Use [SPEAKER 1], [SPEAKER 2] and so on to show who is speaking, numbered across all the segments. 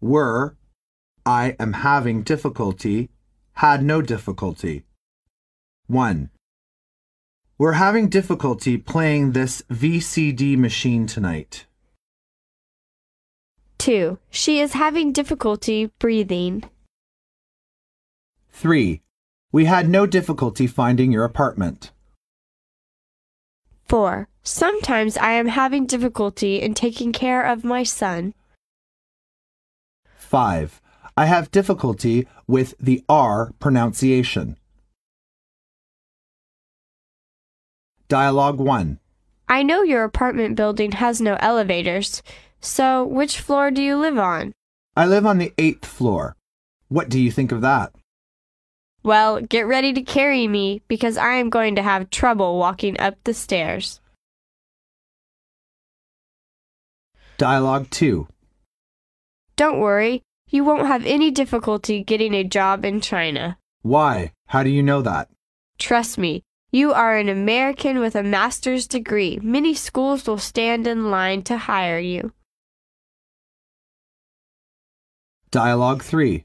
[SPEAKER 1] were, I am having difficulty, had no difficulty. 1. We're having difficulty playing this VCD machine tonight.
[SPEAKER 2] 2. She is having difficulty breathing.
[SPEAKER 1] 3. We had no difficulty finding your apartment.
[SPEAKER 2] 4. Sometimes I am having difficulty in taking care of my son.
[SPEAKER 1] 5. I have difficulty with the R pronunciation. Dialogue 1.
[SPEAKER 2] I know your apartment building has no elevators, so which floor do you live on?
[SPEAKER 1] I live on the eighth floor. What do you think of that?
[SPEAKER 2] Well, get ready to carry me because I am going to have trouble walking up the stairs.
[SPEAKER 1] Dialogue 2.
[SPEAKER 2] Don't worry, you won't have any difficulty getting a job in China.
[SPEAKER 1] Why? How do you know that?
[SPEAKER 2] Trust me, you are an American with a master's degree. Many schools will stand in line to hire you.
[SPEAKER 1] Dialogue 3.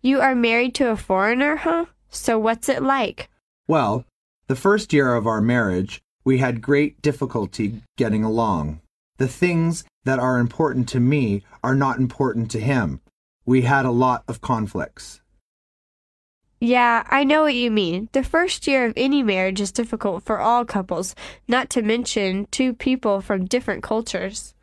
[SPEAKER 2] You are married to a foreigner, huh? So what's it like?
[SPEAKER 1] Well, the first year of our marriage, we had great difficulty getting along. The things that are important to me are not important to him. We had a lot of conflicts.
[SPEAKER 2] Yeah, I know what you mean. The first year of any marriage is difficult for all couples, not to mention two people from different cultures.